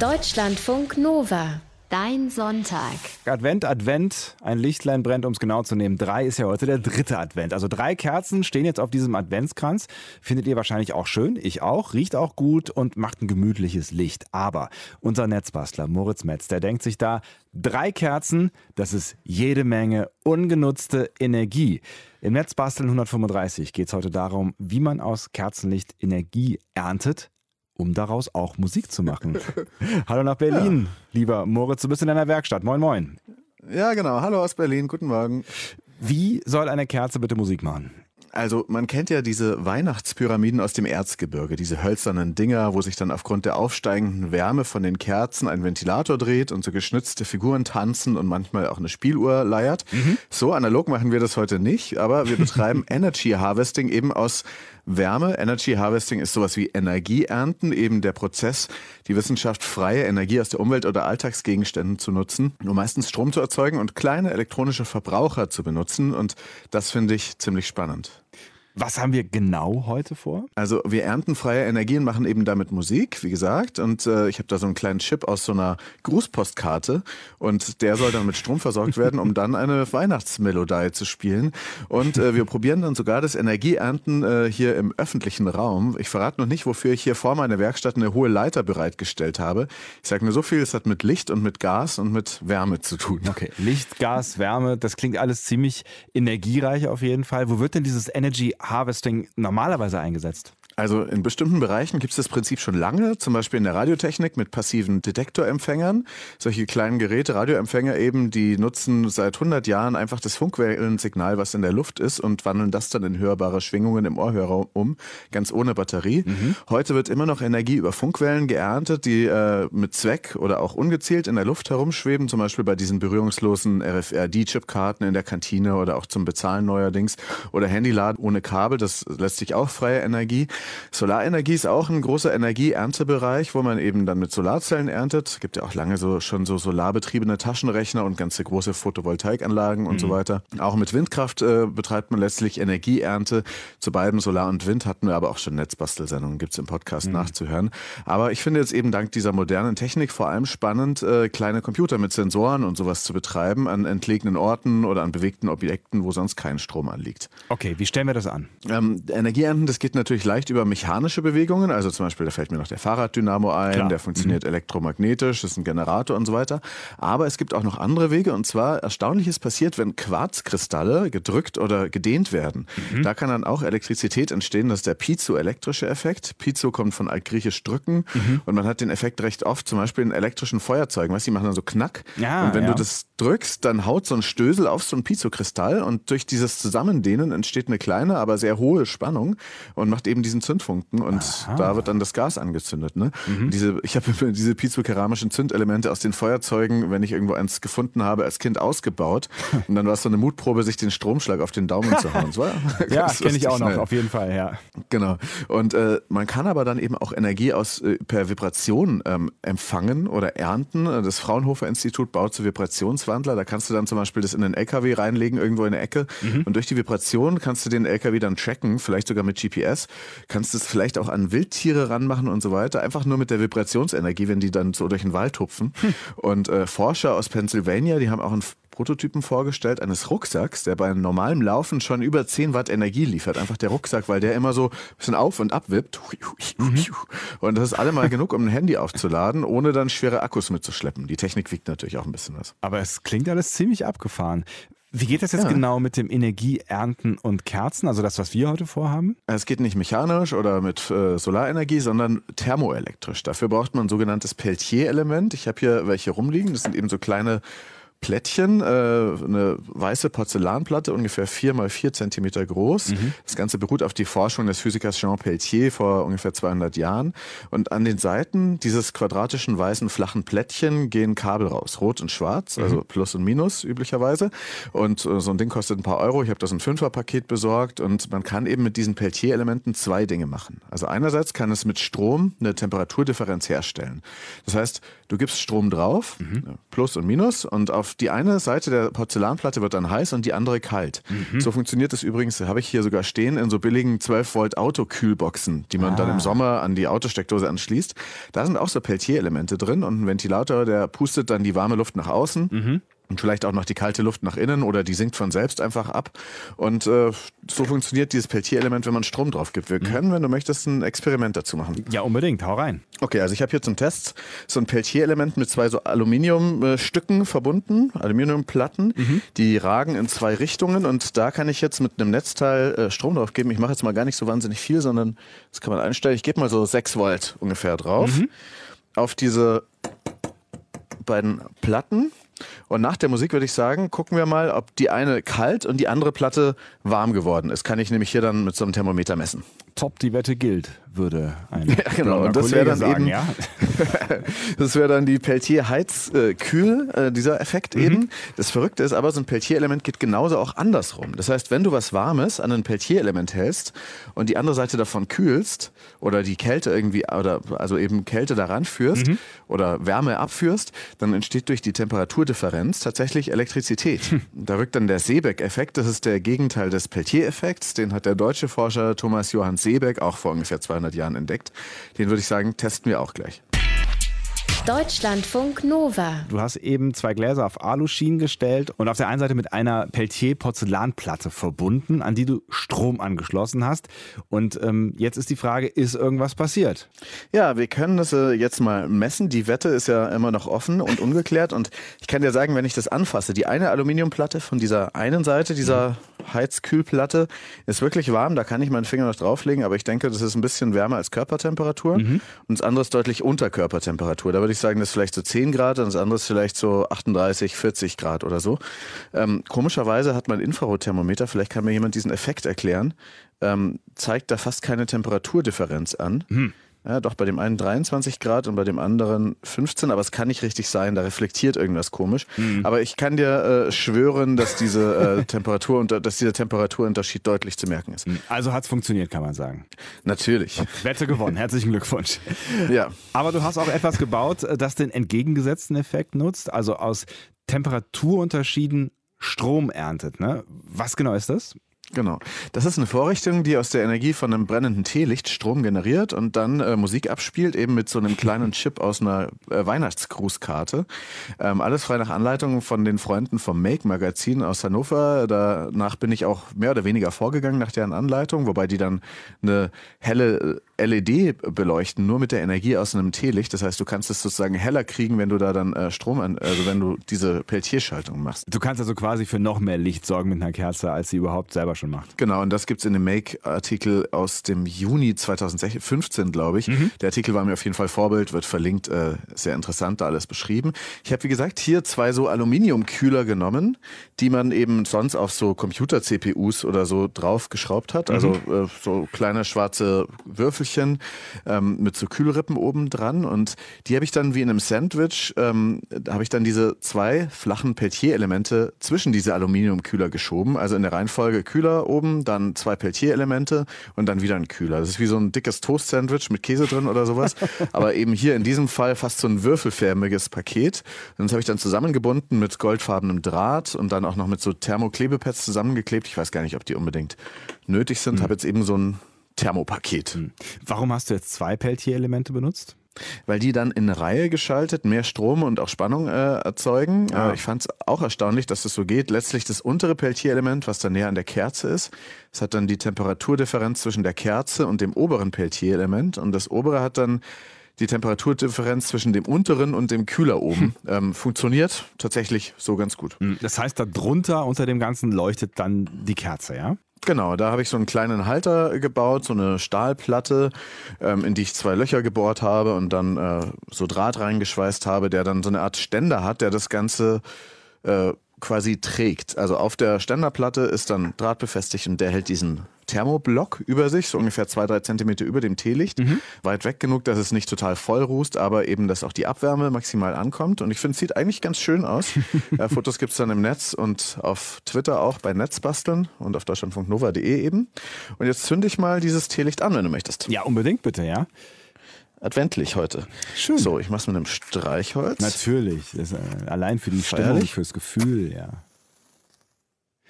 Deutschlandfunk Nova. Dein Sonntag. Advent, Advent, ein Lichtlein brennt, um es genau zu nehmen. Drei ist ja heute der dritte Advent. Also drei Kerzen stehen jetzt auf diesem Adventskranz. Findet ihr wahrscheinlich auch schön, ich auch, riecht auch gut und macht ein gemütliches Licht. Aber unser Netzbastler Moritz Metz, der denkt sich da, drei Kerzen, das ist jede Menge ungenutzte Energie. Im Netzbasteln 135 geht es heute darum, wie man aus Kerzenlicht Energie erntet um daraus auch Musik zu machen. Hallo nach Berlin, ja. lieber Moritz, du bist in deiner Werkstatt. Moin, moin. Ja, genau. Hallo aus Berlin. Guten Morgen. Wie soll eine Kerze bitte Musik machen? Also man kennt ja diese Weihnachtspyramiden aus dem Erzgebirge, diese hölzernen Dinger, wo sich dann aufgrund der aufsteigenden Wärme von den Kerzen ein Ventilator dreht und so geschnitzte Figuren tanzen und manchmal auch eine Spieluhr leiert. Mhm. So analog machen wir das heute nicht, aber wir betreiben Energy Harvesting eben aus Wärme. Energy Harvesting ist sowas wie Energieernten, eben der Prozess, die Wissenschaft freie Energie aus der Umwelt oder Alltagsgegenständen zu nutzen, um meistens Strom zu erzeugen und kleine elektronische Verbraucher zu benutzen. Und das finde ich ziemlich spannend. Was haben wir genau heute vor? Also wir ernten freie Energien, machen eben damit Musik, wie gesagt. Und äh, ich habe da so einen kleinen Chip aus so einer Grußpostkarte und der soll dann mit Strom versorgt werden, um dann eine Weihnachtsmelodie zu spielen. Und äh, wir probieren dann sogar das Energieernten äh, hier im öffentlichen Raum. Ich verrate noch nicht, wofür ich hier vor meiner Werkstatt eine hohe Leiter bereitgestellt habe. Ich sage nur so viel, es hat mit Licht und mit Gas und mit Wärme zu tun. Okay, Licht, Gas, Wärme, das klingt alles ziemlich energiereich auf jeden Fall. Wo wird denn dieses Energy Harvesting normalerweise eingesetzt? Also in bestimmten Bereichen gibt es das Prinzip schon lange, zum Beispiel in der Radiotechnik mit passiven Detektorempfängern. Solche kleinen Geräte, Radioempfänger eben, die nutzen seit 100 Jahren einfach das Funkwellensignal, was in der Luft ist und wandeln das dann in hörbare Schwingungen im Ohrhörer um, ganz ohne Batterie. Mhm. Heute wird immer noch Energie über Funkwellen geerntet, die äh, mit Zweck oder auch ungezielt in der Luft herumschweben, zum Beispiel bei diesen berührungslosen RFID-Chipkarten in der Kantine oder auch zum Bezahlen neuerdings oder Handyladen ohne Kabel, das lässt sich auch freie Energie. Solarenergie ist auch ein großer Energieerntebereich, wo man eben dann mit Solarzellen erntet. Es gibt ja auch lange so schon so solarbetriebene Taschenrechner und ganze große Photovoltaikanlagen und mhm. so weiter. Auch mit Windkraft äh, betreibt man letztlich Energieernte. Zu beiden Solar und Wind hatten wir aber auch schon Netzbastelsendungen, gibt es im Podcast mhm. nachzuhören. Aber ich finde jetzt eben dank dieser modernen Technik vor allem spannend, äh, kleine Computer mit Sensoren und sowas zu betreiben an entlegenen Orten oder an bewegten Objekten, wo sonst kein Strom anliegt. Okay, wie stellen wir das an? Ähm, Energieernten, das geht natürlich leicht über über mechanische Bewegungen, also zum Beispiel, da fällt mir noch der Fahrraddynamo ein, Klar. der funktioniert mhm. elektromagnetisch, das ist ein Generator und so weiter. Aber es gibt auch noch andere Wege und zwar Erstaunliches passiert, wenn Quarzkristalle gedrückt oder gedehnt werden. Mhm. Da kann dann auch Elektrizität entstehen, das ist der piezoelektrische Effekt. Piezo kommt von altgriechisch drücken mhm. und man hat den Effekt recht oft, zum Beispiel in elektrischen Feuerzeugen, weißt du, die machen dann so Knack. Ja, und wenn ja. du das drückst, dann haut so ein Stößel auf so ein Piezokristall und durch dieses Zusammendehnen entsteht eine kleine, aber sehr hohe Spannung und macht eben diesen Zündfunken und Aha. da wird dann das Gas angezündet. Ne? Mhm. Diese, ich habe diese piezokeramischen Zündelemente aus den Feuerzeugen, wenn ich irgendwo eins gefunden habe, als Kind ausgebaut. Und dann war es so eine Mutprobe, sich den Stromschlag auf den Daumen zu hauen. So, ja, kenne ich auch noch, schnell. auf jeden Fall, ja. Genau. Und äh, man kann aber dann eben auch Energie aus äh, per Vibration ähm, empfangen oder ernten. Das Fraunhofer Institut baut zu Vibrationswandler. Da kannst du dann zum Beispiel das in den LKW reinlegen, irgendwo in der Ecke. Mhm. Und durch die Vibration kannst du den LKW dann tracken, vielleicht sogar mit GPS. Kannst kannst es vielleicht auch an Wildtiere ranmachen und so weiter. Einfach nur mit der Vibrationsenergie, wenn die dann so durch den Wald hupfen. Hm. Und äh, Forscher aus Pennsylvania, die haben auch einen Prototypen vorgestellt eines Rucksacks, der bei normalem Laufen schon über 10 Watt Energie liefert. Einfach der Rucksack, weil der immer so ein bisschen auf und ab wippt. Mhm. Und das ist allemal genug, um ein Handy aufzuladen, ohne dann schwere Akkus mitzuschleppen. Die Technik wiegt natürlich auch ein bisschen was. Aber es klingt alles ziemlich abgefahren. Wie geht das jetzt ja. genau mit dem Energieernten und Kerzen, also das, was wir heute vorhaben? Es geht nicht mechanisch oder mit äh, Solarenergie, sondern thermoelektrisch. Dafür braucht man ein sogenanntes Peltier-Element. Ich habe hier welche rumliegen. Das sind eben so kleine Plättchen, äh, eine weiße Porzellanplatte, ungefähr vier mal vier Zentimeter groß. Mhm. Das Ganze beruht auf die Forschung des Physikers Jean Peltier vor ungefähr 200 Jahren. Und an den Seiten dieses quadratischen weißen flachen Plättchen gehen Kabel raus, rot und schwarz, mhm. also Plus und Minus üblicherweise. Und äh, so ein Ding kostet ein paar Euro. Ich habe das ein Fünferpaket besorgt und man kann eben mit diesen Peltier-Elementen zwei Dinge machen. Also einerseits kann es mit Strom eine Temperaturdifferenz herstellen. Das heißt, du gibst Strom drauf, mhm. Plus und Minus, und auf auf die eine Seite der Porzellanplatte wird dann heiß und die andere kalt. Mhm. So funktioniert das übrigens, habe ich hier sogar stehen, in so billigen 12 Volt Autokühlboxen, die man dann Ah. im Sommer an die Autosteckdose anschließt. Da sind auch so Peltier-Elemente drin und ein Ventilator, der pustet dann die warme Luft nach außen. Mhm. Und vielleicht auch noch die kalte Luft nach innen oder die sinkt von selbst einfach ab. Und äh, so funktioniert dieses Peltier-Element, wenn man Strom drauf gibt. Mhm. Wir können, wenn du möchtest, ein Experiment dazu machen. Ja, unbedingt, hau rein. Okay, also ich habe hier zum Test so ein Peltier-Element mit zwei so Aluminiumstücken verbunden, Aluminiumplatten. Die ragen in zwei Richtungen und da kann ich jetzt mit einem Netzteil äh, Strom drauf geben. Ich mache jetzt mal gar nicht so wahnsinnig viel, sondern das kann man einstellen. Ich gebe mal so 6 Volt ungefähr drauf auf diese beiden Platten. Und nach der Musik würde ich sagen, gucken wir mal, ob die eine kalt und die andere Platte warm geworden ist. Kann ich nämlich hier dann mit so einem Thermometer messen. Top, die Wette gilt, würde ein Ja, genau. Und das wäre dann sagen, eben- ja. Das wäre dann die Peltier-Heiz-Kühl, äh, dieser Effekt eben. Das Verrückte ist aber, so ein Peltier-Element geht genauso auch andersrum. Das heißt, wenn du was Warmes an ein Peltier-Element hältst und die andere Seite davon kühlst oder die Kälte irgendwie, oder also eben Kälte daran führst oder Wärme abführst, dann entsteht durch die Temperaturdifferenz tatsächlich Elektrizität. Da wirkt dann der Seebeck-Effekt. Das ist der Gegenteil des Peltier-Effekts. Den hat der deutsche Forscher Thomas Johann Seebeck auch vor ungefähr 200 Jahren entdeckt. Den würde ich sagen, testen wir auch gleich. Deutschlandfunk Nova. Du hast eben zwei Gläser auf Aluschienen gestellt und auf der einen Seite mit einer Peltier-Porzellanplatte verbunden, an die du Strom angeschlossen hast. Und ähm, jetzt ist die Frage, ist irgendwas passiert? Ja, wir können das äh, jetzt mal messen. Die Wette ist ja immer noch offen und ungeklärt. Und ich kann dir sagen, wenn ich das anfasse, die eine Aluminiumplatte von dieser einen Seite, dieser Heizkühlplatte, ist wirklich warm. Da kann ich meinen Finger noch drauflegen, aber ich denke, das ist ein bisschen wärmer als Körpertemperatur. Und das andere ist deutlich unter Körpertemperatur. Da würde ich sagen, das ist vielleicht so 10 Grad und das andere ist vielleicht so 38, 40 Grad oder so. Ähm, komischerweise hat mein Infrarotthermometer, vielleicht kann mir jemand diesen Effekt erklären, ähm, zeigt da fast keine Temperaturdifferenz an. Ja, doch bei dem einen 23 Grad und bei dem anderen 15, aber es kann nicht richtig sein, da reflektiert irgendwas komisch. Aber ich kann dir äh, schwören, dass diese äh, Temperatur und dass dieser Temperaturunterschied deutlich zu merken ist. Also hat es funktioniert, kann man sagen. Natürlich. Wette gewonnen, herzlichen Glückwunsch. Ja. Aber du hast auch etwas gebaut, äh, das den entgegengesetzten Effekt nutzt, also aus Temperaturunterschieden Strom erntet. Ne? Was genau ist das? Genau. Das ist eine Vorrichtung, die aus der Energie von einem brennenden Teelicht Strom generiert und dann äh, Musik abspielt, eben mit so einem kleinen Chip aus einer äh, Weihnachtsgrußkarte. Ähm, alles frei nach Anleitung von den Freunden vom Make-Magazin aus Hannover. Danach bin ich auch mehr oder weniger vorgegangen nach deren Anleitung, wobei die dann eine helle äh, LED beleuchten, nur mit der Energie aus einem Teelicht. Das heißt, du kannst es sozusagen heller kriegen, wenn du da dann äh, Strom an, also wenn du diese Peltierschaltung machst. Du kannst also quasi für noch mehr Licht sorgen mit einer Kerze, als sie überhaupt selber schon macht. Genau, und das gibt's in dem Make-Artikel aus dem Juni 2015, glaube ich. Der Artikel war mir auf jeden Fall Vorbild, wird verlinkt, äh, sehr interessant, da alles beschrieben. Ich habe, wie gesagt, hier zwei so Aluminiumkühler genommen, die man eben sonst auf so Computer-CPUs oder so draufgeschraubt hat. Also äh, so kleine schwarze Würfelchen ähm, mit so Kühlrippen oben dran. Und die habe ich dann wie in einem Sandwich, ähm, da habe ich dann diese zwei flachen Peltier-Elemente zwischen diese Aluminiumkühler geschoben. Also in der Reihenfolge Kühler oben, dann zwei Peltier-Elemente und dann wieder ein Kühler. Das ist wie so ein dickes Toast-Sandwich mit Käse drin oder sowas. Aber eben hier in diesem Fall fast so ein würfelförmiges Paket. Und das habe ich dann zusammengebunden mit goldfarbenem Draht und dann auch noch mit so Thermoklebepads zusammengeklebt. Ich weiß gar nicht, ob die unbedingt nötig sind. Habe jetzt eben so ein Thermopaket. Warum hast du jetzt zwei Peltier-Elemente benutzt? Weil die dann in eine Reihe geschaltet mehr Strom und auch Spannung äh, erzeugen. Ah. Äh, ich fand es auch erstaunlich, dass das so geht. Letztlich das untere Peltier-Element, was dann näher an der Kerze ist, das hat dann die Temperaturdifferenz zwischen der Kerze und dem oberen Peltier-Element und das obere hat dann die Temperaturdifferenz zwischen dem unteren und dem Kühler oben. Ähm, funktioniert tatsächlich so ganz gut. Das heißt, da drunter unter dem Ganzen leuchtet dann die Kerze, ja? Genau, da habe ich so einen kleinen Halter gebaut, so eine Stahlplatte, ähm, in die ich zwei Löcher gebohrt habe und dann äh, so Draht reingeschweißt habe, der dann so eine Art Ständer hat, der das Ganze äh, quasi trägt. Also auf der Ständerplatte ist dann Draht befestigt und der hält diesen Thermoblock über sich, so ungefähr zwei, drei Zentimeter über dem Teelicht. Weit weg genug, dass es nicht total voll rußt, aber eben, dass auch die Abwärme maximal ankommt. Und ich finde, es sieht eigentlich ganz schön aus. äh, Fotos gibt's dann im Netz und auf Twitter auch bei Netzbasteln und auf deutschlandfunknova.de eben. Und jetzt zünde ich mal dieses Teelicht an, wenn du möchtest. Ja, unbedingt bitte, ja. adventlich heute. Schön. So, ich mach's mit einem Streichholz. Natürlich. Äh, allein für die Stimmung, fürs Gefühl, ja.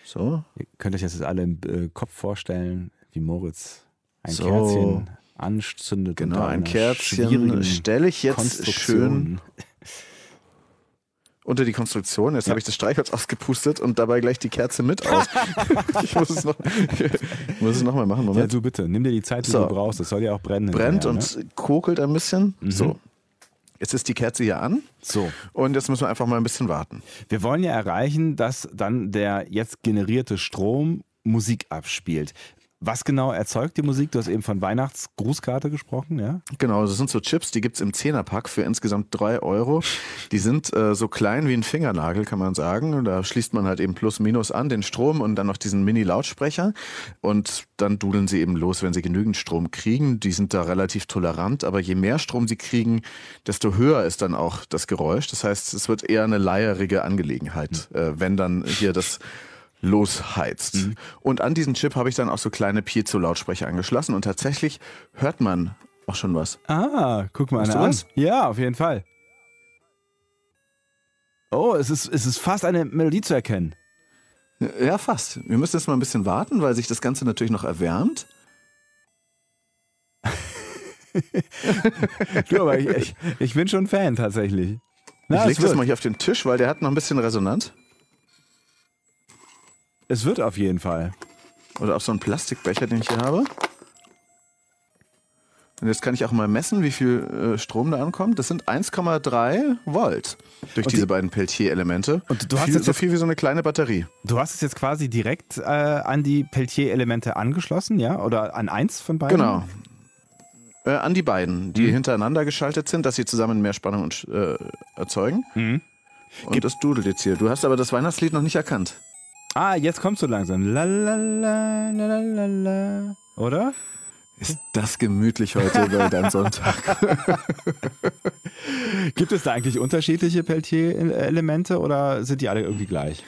So. Ihr könnt euch das jetzt alle im äh, Kopf vorstellen, wie Moritz ein So. Kerzchen anzündet. Genau, ein Kerzchen stelle ich jetzt schön unter die Konstruktion. Jetzt habe ich das Streichholz ausgepustet und dabei gleich die Kerze mit aus. ich muss es noch, ich muss es noch mal machen. Ja, Moment. du bitte, nimm dir die Zeit, die So. du brauchst. Das soll ja auch brennen. Brennt und Ne? kokelt ein bisschen. Mhm. So. Jetzt ist die Kerze hier an So. und jetzt müssen wir einfach mal ein bisschen warten. Wir wollen ja erreichen, dass dann der jetzt generierte Strom Musik abspielt. Was genau erzeugt die Musik? Du hast eben von Weihnachtsgrußkarte gesprochen, ja? Genau, das sind so Chips, die gibt's im Zehnerpack für insgesamt drei Euro. Die sind äh, so klein wie ein Fingernagel, kann man sagen. Und Da schließt man halt eben plus minus an, den Strom und dann noch diesen Mini-Lautsprecher. Und dann dudeln sie eben los, wenn sie genügend Strom kriegen. Die sind da relativ tolerant, aber je mehr Strom sie kriegen, desto höher ist dann auch das Geräusch. Das heißt, es wird eher eine leierige Angelegenheit, äh, wenn dann hier das losheizt. Mhm. Und an diesen Chip habe ich dann auch so kleine Piezo-Lautsprecher angeschlossen und tatsächlich hört man auch schon was. Ah, guck mal Hörst an. was? Ja, auf jeden Fall. Oh, es ist, es ist fast eine Melodie zu erkennen. Ja, fast. Wir müssen jetzt mal ein bisschen warten, weil sich das Ganze natürlich noch erwärmt. Du, aber ich, ich, ich bin schon Fan tatsächlich. Na, ich es, lege das mal hier auf den Tisch, weil der hat noch ein bisschen Resonanz. Es wird auf jeden Fall. Oder auf so einen Plastikbecher, den ich hier habe. Und jetzt kann ich auch mal messen, wie viel äh, Strom da ankommt. Das sind 1,3 Volt durch Und diese die- beiden Peltier-Elemente. Und du hast viel, jetzt so viel wie so eine kleine Batterie. Du hast es jetzt quasi direkt äh, an die Peltier-Elemente angeschlossen, ja? Oder an eins von beiden? Genau. Äh, an die beiden, die Mhm. hintereinander geschaltet sind, dass sie zusammen mehr Spannung und, äh, erzeugen. Mhm. Und das dudelt jetzt hier. Du hast aber das Weihnachtslied noch nicht erkannt. Ah, jetzt kommst du langsam. La la la la la la. Oder? Ist das gemütlich heute bei deinem Sonntag? Gibt es da eigentlich unterschiedliche Peltier-Elemente oder sind die alle irgendwie gleich?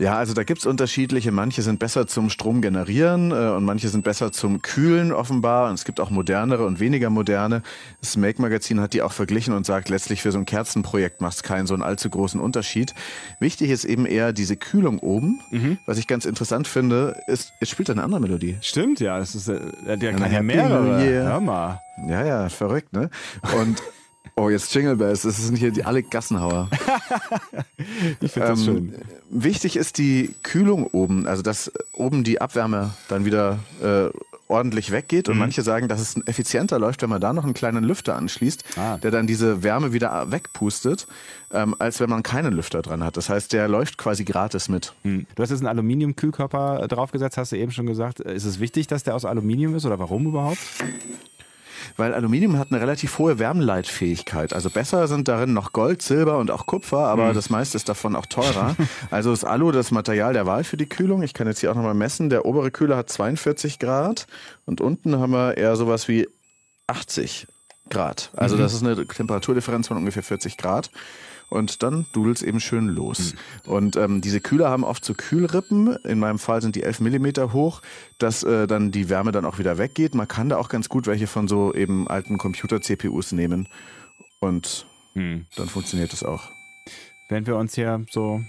Ja, also da gibt's unterschiedliche. Manche sind besser zum Strom generieren äh, und manche sind besser zum Kühlen offenbar. Und es gibt auch modernere und weniger moderne. Das Make-Magazin hat die auch verglichen und sagt, letztlich für so ein Kerzenprojekt macht es keinen so einen allzu großen Unterschied. Wichtig ist eben eher diese Kühlung oben. Was ich ganz interessant finde, ist, es spielt eine andere Melodie. Stimmt, ja. Das ist, äh, der der kann ja mehrere. Hör mal. Ja, ja, verrückt, ne? Und oh, jetzt Jingle Bells, das sind hier die alle Gassenhauer. Ich finde das Ähm, schön. Wichtig ist die Kühlung oben, also dass oben die Abwärme dann wieder äh, ordentlich weggeht. Mhm. Und manche sagen, dass es effizienter läuft, wenn man da noch einen kleinen Lüfter anschließt, Ah. der dann diese Wärme wieder wegpustet, ähm, als wenn man keinen Lüfter dran hat. Das heißt, der läuft quasi gratis mit. Hm. Du hast jetzt einen Aluminiumkühlkörper äh, draufgesetzt, hast du eben schon gesagt. Ist es wichtig, dass der aus Aluminium ist oder warum überhaupt? Weil Aluminium hat eine relativ hohe Wärmeleitfähigkeit. Also besser sind darin noch Gold, Silber und auch Kupfer, aber das meiste ist davon auch teurer. also ist Alu das Material der Wahl für die Kühlung. Ich kann jetzt hier auch nochmal messen. Der obere Kühler hat 42 Grad und unten haben wir eher sowas wie 80 Grad. Also das ist eine Temperaturdifferenz von ungefähr 40 Grad. Und dann dudelt's eben schön los. Und ähm, diese Kühler haben oft so Kühlrippen. In meinem Fall sind die 11 Millimeter hoch, dass äh, dann die Wärme dann auch wieder weggeht. Man kann da auch ganz gut welche von so eben alten Computer-CPUs nehmen. Und dann funktioniert es auch. Während wir uns hier so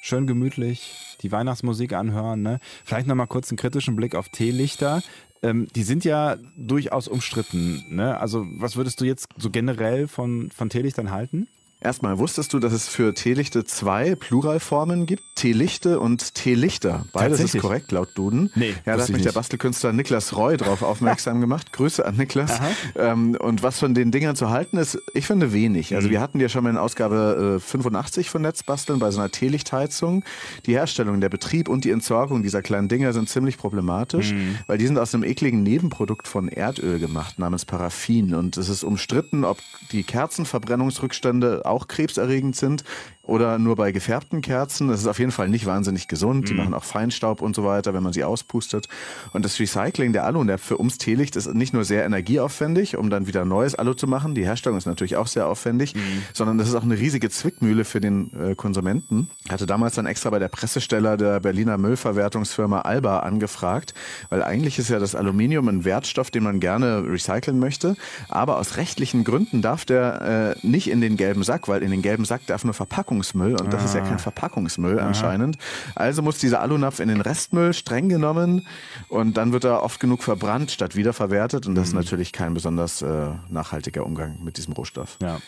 schön gemütlich die Weihnachtsmusik anhören, ne? vielleicht nochmal kurz einen kritischen Blick auf Teelichter. Ähm, die sind ja durchaus umstritten. Ne? Also was würdest du jetzt so generell von, von Teelichtern halten? Erstmal, wusstest du, dass es für Teelichte zwei Pluralformen gibt? Teelichte und Teelichter. Beides ist korrekt, laut Duden. Nee, ja, da hat ich mich der nicht. Bastelkünstler Niklas Roy drauf aufmerksam gemacht. Grüße an Niklas. Ähm, und was von den Dingern zu halten ist, ich finde wenig. Mhm. Also wir hatten ja schon mal in Ausgabe äh, 85 von Netzbasteln bei so einer Teelichtheizung. Die Herstellung, der Betrieb und die Entsorgung dieser kleinen Dinger sind ziemlich problematisch, Mhm. weil die sind aus einem ekligen Nebenprodukt von Erdöl gemacht, namens Paraffin. Und es ist umstritten, ob die Kerzenverbrennungsrückstände auch krebserregend sind. Oder nur bei gefärbten Kerzen. Das ist auf jeden Fall nicht wahnsinnig gesund. Die machen auch Feinstaub und so weiter, wenn man sie auspustet. Und das Recycling der Alunäpfe ums Teelicht ist nicht nur sehr energieaufwendig, um dann wieder neues Alu zu machen. Die Herstellung ist natürlich auch sehr aufwendig, sondern das ist auch eine riesige Zwickmühle für den äh, Konsumenten. Ich hatte damals dann extra bei der Pressesteller der Berliner Müllverwertungsfirma Alba angefragt, weil eigentlich ist ja das Aluminium ein Wertstoff, den man gerne recyceln möchte. Aber aus rechtlichen Gründen darf der äh, nicht in den gelben Sack, weil in den gelben Sack darf nur Verpackungsmüll und das ist ja kein Verpackungsmüll anscheinend. Also muss dieser Alunapf in den Restmüll streng genommen und dann wird er oft genug verbrannt statt wiederverwertet und das ist natürlich kein besonders äh, nachhaltiger Umgang mit diesem Rohstoff. Ja.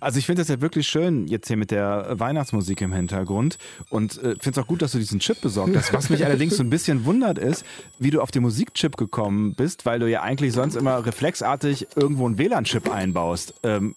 Also ich finde das ja wirklich schön jetzt hier mit der Weihnachtsmusik im Hintergrund und äh, finde es auch gut, dass du diesen Chip besorgt hast. Was mich allerdings so ein bisschen wundert ist, wie du auf den Musikchip gekommen bist, weil du ja eigentlich sonst immer reflexartig irgendwo einen WLAN-Chip einbaust. Ähm,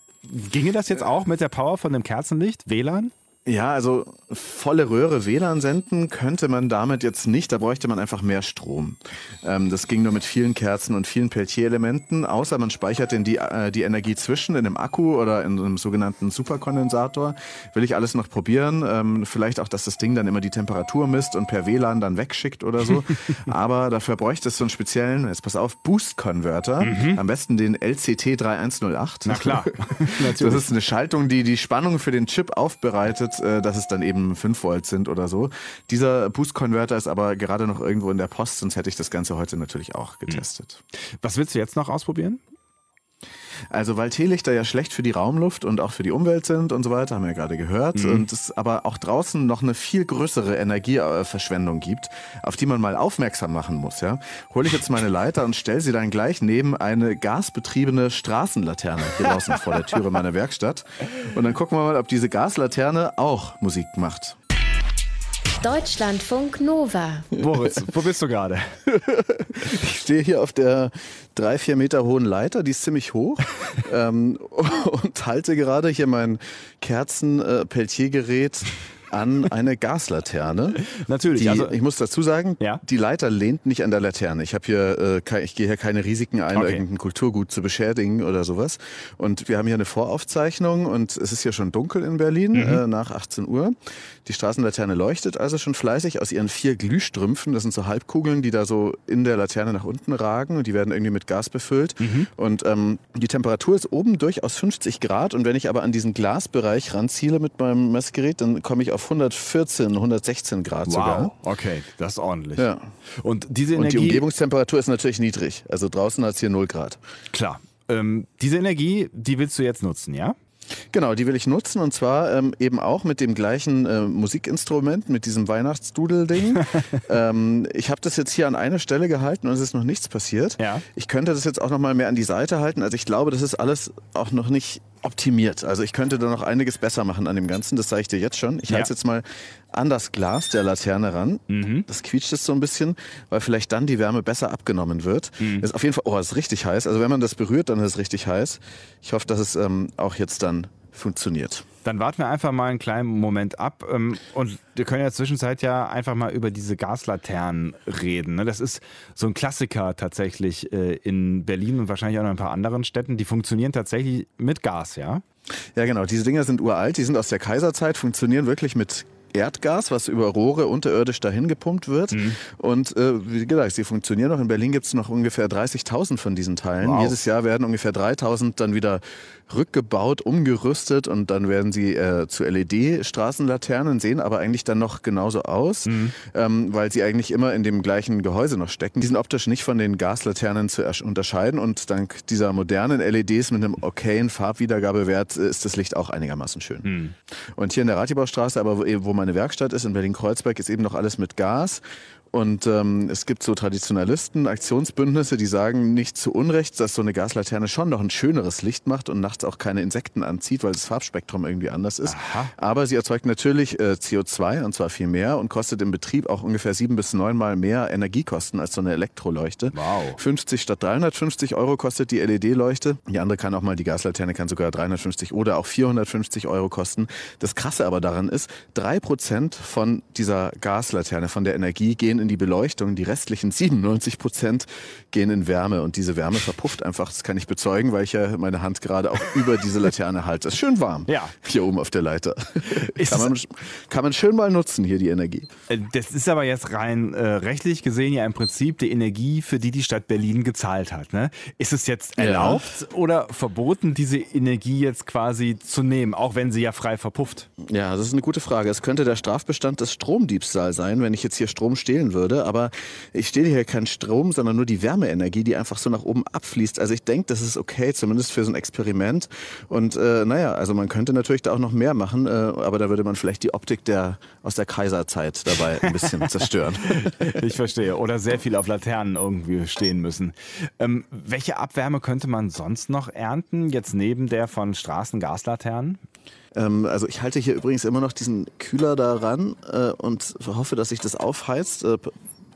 ginge das jetzt auch mit der Power von dem Kerzenlicht? WLAN? Ja, also volle Röhre WLAN senden könnte man damit jetzt nicht. Da bräuchte man einfach mehr Strom. Ähm, das ging nur mit vielen Kerzen und vielen Peltier-Elementen, außer man speichert denn die, äh, die Energie zwischen in einem Akku oder in einem sogenannten Superkondensator. Will ich alles noch probieren. Ähm, vielleicht auch, dass das Ding dann immer die Temperatur misst und per WLAN dann wegschickt oder so. Aber dafür bräuchte es so einen speziellen, jetzt pass auf, Boost-Converter. Am besten den LCT 3108. Na klar, Das ist eine Schaltung, die die Spannung für den Chip aufbereitet, äh, dass es dann eben 5 Volt sind oder so. Dieser Boost-Converter ist aber gerade noch irgendwo in der Post, sonst hätte ich das Ganze heute natürlich auch getestet. Was willst du jetzt noch ausprobieren? Also weil Teelichter ja schlecht für die Raumluft und auch für die Umwelt sind und so weiter, haben wir ja gerade gehört. Und es aber auch draußen noch eine viel größere Energieverschwendung gibt, auf die man mal aufmerksam machen muss. Ja? Hole ich jetzt meine Leiter und stelle sie dann gleich neben eine gasbetriebene Straßenlaterne hier draußen vor der Türe meiner Werkstatt. Und dann gucken wir mal, ob diese Gaslaterne auch Musik macht. Deutschlandfunk Nova. Boris, wo bist du gerade? Ich stehe hier auf der drei, vier Meter hohen Leiter, die ist ziemlich hoch ähm, und halte gerade hier mein Kerzen-Peltiergerät an eine Gaslaterne. Natürlich, Die, also- ich muss dazu sagen, Ja. die Leiter lehnt nicht an der Laterne. Ich habe hier, äh, ich gehe hier keine Risiken ein, Okay. irgendein Kulturgut zu beschädigen oder sowas. Und wir haben hier eine Voraufzeichnung und es ist hier schon dunkel in Berlin Mhm. äh, nach 18 Uhr. Die Straßenlaterne leuchtet also schon fleißig aus ihren vier Glühstrümpfen. Das sind so Halbkugeln, die da so in der Laterne nach unten ragen und die werden irgendwie mit Gas befüllt. Mhm. Und ähm, die Temperatur ist oben durchaus 50 Grad und wenn ich aber an diesen Glasbereich ranziele mit meinem Messgerät, dann komme ich auf 114, 116 Grad sogar. Okay, das ist ordentlich. Ja. Und diese Und die Energie, Umgebungstemperatur ist natürlich niedrig. Also draußen hat es hier 0 Grad. klar. Ähm, diese Energie, die willst du jetzt nutzen, ja? Genau, die will ich nutzen und zwar ähm, eben auch mit dem gleichen äh, Musikinstrument, mit diesem Weihnachtsdudel-Ding. ähm, ich habe das jetzt hier an eine Stelle gehalten und es ist noch nichts passiert. Ja. Ich könnte das jetzt auch noch mal mehr an die Seite halten. Also ich glaube, das ist alles auch noch nicht optimiert. Also ich könnte da noch einiges besser machen an dem Ganzen. Das sage ich dir jetzt schon. Ich Ja. halte es jetzt mal an das Glas der Laterne ran. Das quietscht es so ein bisschen, weil vielleicht dann die Wärme besser abgenommen wird. Das ist auf jeden Fall, oh, es ist richtig heiß. Also wenn man das berührt, dann ist es richtig heiß. Ich hoffe, dass es ähm, auch jetzt dann funktioniert. Dann warten wir einfach mal einen kleinen Moment ab ähm, und wir können ja in der Zwischenzeit ja einfach mal über diese Gaslaternen reden. Ne? Das ist so ein Klassiker tatsächlich äh, in Berlin und wahrscheinlich auch noch in ein paar anderen Städten. Die funktionieren tatsächlich mit Gas, ja? Ja, genau. Diese Dinger sind uralt, die sind aus der Kaiserzeit, funktionieren wirklich mit Erdgas, was über Rohre unterirdisch dahin gepumpt wird. Und äh, wie gesagt, sie funktionieren noch. In Berlin gibt es noch ungefähr 30.000 von diesen Teilen. Wow. Jedes Jahr werden ungefähr 3.000 dann wieder rückgebaut, umgerüstet und dann werden sie äh, zu LED-Straßenlaternen, sehen aber eigentlich dann noch genauso aus, ähm, weil sie eigentlich immer in dem gleichen Gehäuse noch stecken. Die sind optisch nicht von den Gaslaternen zu ersch- unterscheiden und dank dieser modernen LEDs mit einem okayen Farbwiedergabewert äh, ist das Licht auch einigermaßen schön. Und hier in der Ratibaustraße, aber wo, wo meine Werkstatt ist, in Berlin-Kreuzberg, ist eben noch alles mit Gas. Und ähm, es gibt so Traditionalisten, Aktionsbündnisse, die sagen nicht zu Unrecht, dass so eine Gaslaterne schon noch ein schöneres Licht macht und nachts auch keine Insekten anzieht, weil das Farbspektrum irgendwie anders ist. Aha. Aber sie erzeugt natürlich äh, CO2 und zwar viel mehr und kostet im Betrieb auch ungefähr sieben bis neunmal mehr Energiekosten als so eine Elektroleuchte. Wow. 50 statt 350 Euro kostet die LED-Leuchte. Die andere kann auch mal, die Gaslaterne kann sogar 350 oder auch 450 Euro kosten. Das Krasse aber daran ist, drei Prozent von dieser Gaslaterne, von der Energie, gehen in in die Beleuchtung, die restlichen 97 Prozent gehen in Wärme und diese Wärme verpufft einfach. Das kann ich bezeugen, weil ich ja meine Hand gerade auch über diese Laterne halte. Ist schön warm Ja. hier oben auf der Leiter. Kann man, kann man schön mal nutzen hier die Energie. Äh, Das ist aber jetzt rein äh, rechtlich gesehen ja im Prinzip die Energie, für die die Stadt Berlin gezahlt hat. Ne? Ist es jetzt Ja. erlaubt oder verboten, diese Energie jetzt quasi zu nehmen, auch wenn sie ja frei verpufft? Ja, das ist eine gute Frage. Es könnte der Strafbestand des Stromdiebstahl sein, wenn ich jetzt hier Strom stehlen würde. Aber ich stehle hier keinen Strom, sondern nur die Wärmeenergie, die einfach so nach oben abfließt. Also ich denke, das ist okay, zumindest für so ein Experiment. Und äh, naja, also man könnte natürlich da auch noch mehr machen, äh, aber da würde man vielleicht die Optik der aus der Kaiserzeit dabei ein bisschen zerstören. Ich verstehe. Oder sehr viel auf Laternen irgendwie stehen müssen. Ähm, welche Abwärme könnte man sonst noch ernten, jetzt neben der von Straßengaslaternen? Ähm, also ich halte hier übrigens immer noch diesen Kühler da ran äh, und hoffe, dass sich das aufheizt. Äh,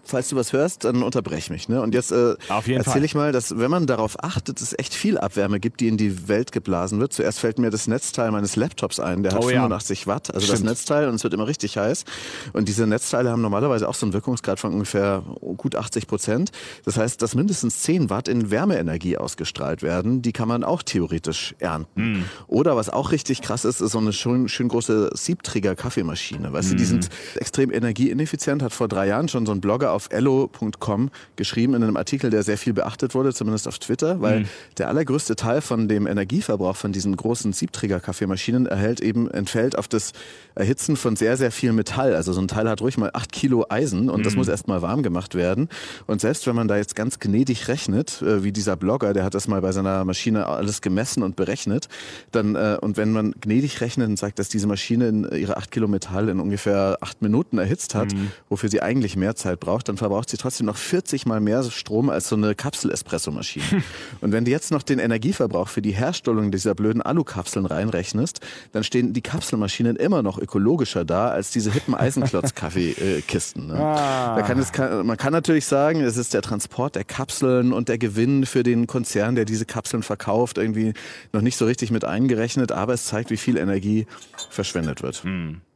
Falls du was hörst, dann unterbrech mich. Ne? Und jetzt äh, erzähle ich mal, dass wenn man darauf achtet, es echt viel Abwärme gibt, die in die Welt geblasen wird. Zuerst fällt mir das Netzteil meines Laptops ein, der hat Oh ja. 85 Watt, also das Stimmt. Netzteil und es wird immer richtig heiß. Und diese Netzteile haben normalerweise auch so einen Wirkungsgrad von ungefähr gut 80 Prozent. Das heißt, dass mindestens 10 Watt in Wärmeenergie ausgestrahlt werden. Die kann man auch theoretisch ernten. Hm. Oder was auch richtig krass ist, ist so eine schön, schön große Siebträger-Kaffeemaschine. Weißt du, die Hm. sind extrem energieineffizient, hat vor drei Jahren schon so ein Blogger auf ello.com geschrieben in einem Artikel, der sehr viel beachtet wurde, zumindest auf Twitter, weil der allergrößte Teil von dem Energieverbrauch von diesen großen Siebträger-Kaffeemaschinen erhält eben, entfällt auf das Erhitzen von sehr, sehr viel Metall. Also so ein Teil hat ruhig mal acht Kilo Eisen und das muss erst mal warm gemacht werden. Und selbst wenn man da jetzt ganz gnädig rechnet, äh, wie dieser Blogger, der hat das mal bei seiner Maschine alles gemessen und berechnet, dann, äh, und wenn man gnädig rechnet und sagt, dass diese Maschine in ihre acht Kilo Metall in ungefähr acht Minuten erhitzt hat, wofür sie eigentlich mehr Zeit braucht, dann verbraucht sie trotzdem noch 40 mal mehr Strom als so eine Kapsel-Espresso-Maschine. und wenn du jetzt noch den Energieverbrauch für die Herstellung dieser blöden Alukapseln reinrechnest, dann stehen die Kapselmaschinen immer noch ökologischer da als diese hippen Eisenklotz-Kaffeekisten. Ne? Ah. Da kann es, kann, man kann natürlich sagen, es ist der Transport der Kapseln und der Gewinn für den Konzern, der diese Kapseln verkauft, irgendwie noch nicht so richtig mit eingerechnet, aber es zeigt, wie viel Energie verschwendet wird.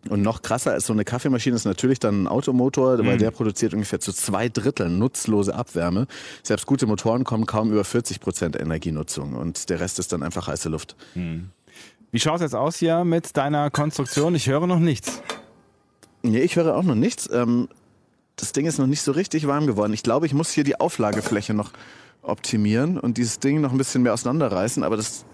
Und noch krasser als so eine Kaffeemaschine ist natürlich dann ein Automotor, weil der produziert ungefähr zu zwei Dritteln nutzlose Abwärme. Selbst gute Motoren kommen kaum über 40 Prozent Energienutzung und der Rest ist dann einfach heiße Luft. Wie schaut es jetzt aus hier mit deiner Konstruktion? Ich höre noch nichts. Nee, ich höre auch noch nichts. Ähm, das Ding ist noch nicht so richtig warm geworden. Ich glaube, ich muss hier die Auflagefläche noch optimieren und dieses Ding noch ein bisschen mehr auseinanderreißen, aber das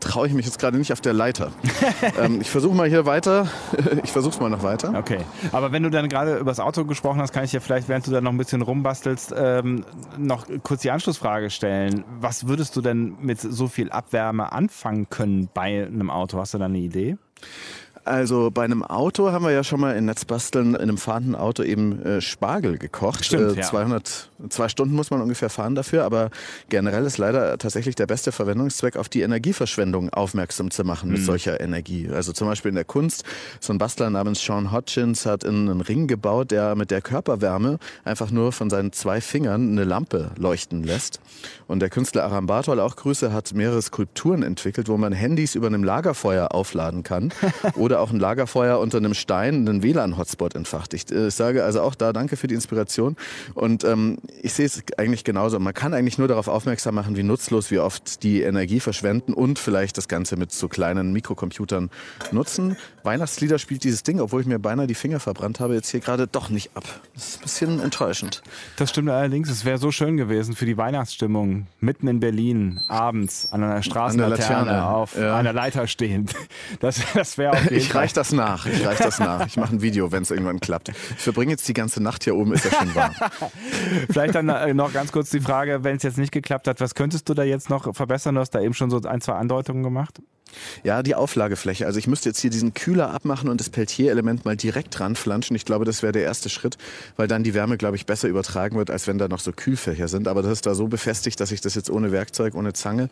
traue ich mich jetzt gerade nicht auf der Leiter. ähm, ich versuche mal hier weiter. ich versuche es mal noch weiter. Okay. Aber wenn du dann gerade über das Auto gesprochen hast, kann ich dir vielleicht, während du da noch ein bisschen rumbastelst, ähm, noch kurz die Anschlussfrage stellen. Was würdest du denn mit so viel Abwärme anfangen können bei einem Auto? Hast du da eine Idee? Also bei einem Auto haben wir ja schon mal in Netzbasteln in einem fahrenden Auto eben äh, Spargel gekocht. Stimmt, äh, ja. 200, zwei Stunden muss man ungefähr fahren dafür, aber generell ist leider tatsächlich der beste Verwendungszweck, auf die Energieverschwendung aufmerksam zu machen Mhm. mit solcher Energie. Also zum Beispiel in der Kunst, so ein Bastler namens Sean Hodgins hat in einen Ring gebaut, der mit der Körperwärme einfach nur von seinen zwei Fingern eine Lampe leuchten lässt. Und der Künstler Aram Bartol, auch Grüße, hat mehrere Skulpturen entwickelt, wo man Handys über einem Lagerfeuer aufladen kann oder auch ein Lagerfeuer unter einem Stein einen WLAN-Hotspot entfacht. Ich äh, sage also auch da danke für die Inspiration. Und ähm, ich sehe es eigentlich genauso. Man kann eigentlich nur darauf aufmerksam machen, wie nutzlos wir oft die Energie verschwenden und vielleicht das Ganze mit so kleinen Mikrocomputern nutzen. Weihnachtslieder spielt dieses Ding, obwohl ich mir beinahe die Finger verbrannt habe, jetzt hier gerade doch nicht ab. Das ist ein bisschen enttäuschend. Das stimmt allerdings. Es wäre so schön gewesen für die Weihnachtsstimmung. Mitten in Berlin, abends, an einer Straßenlaterne, Laterne, auf ja. einer Leiter stehend. Das, das wäre auf jeden Ich Fall. reich das nach. Ich reich das nach. Ich mache ein Video, wenn es irgendwann klappt. Ich verbringe jetzt die ganze Nacht hier oben, ist ja schon warm. Vielleicht dann äh, noch ganz kurz die Frage, wenn es jetzt nicht geklappt hat, was könntest du da jetzt noch verbessern? Du hast da eben schon so ein, zwei Andeutungen gemacht. Ja, die Auflagefläche. Also ich müsste jetzt hier diesen Kühler abmachen und das Peltier-Element mal direkt ranflanschen. Ich glaube, das wäre der erste Schritt, weil dann die Wärme, glaube ich, besser übertragen wird, als wenn da noch so Kühlfächer sind. Aber das ist da so befestigt, dass ich das jetzt ohne Werkzeug, ohne Zange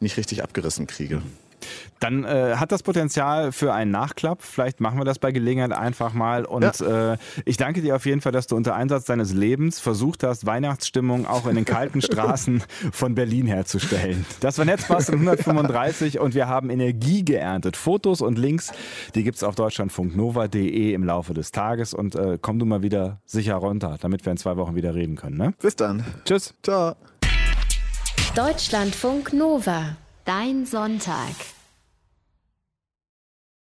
nicht richtig abgerissen kriege. Dann äh, hat das Potenzial für einen Nachklapp. Vielleicht machen wir das bei Gelegenheit einfach mal. Und ja. äh, ich danke dir auf jeden Fall, dass du unter Einsatz deines Lebens versucht hast, Weihnachtsstimmung auch in den kalten Straßen von Berlin herzustellen. Das war Netzbasteln 135 und wir haben Energie geerntet. Fotos und Links, die gibt es auf deutschlandfunknova.de im Laufe des Tages. Und äh, komm du mal wieder sicher runter, damit wir in zwei Wochen wieder reden können. Ne? Bis dann. Tschüss. Ciao. Deutschlandfunk Nova. Dein Sonntag.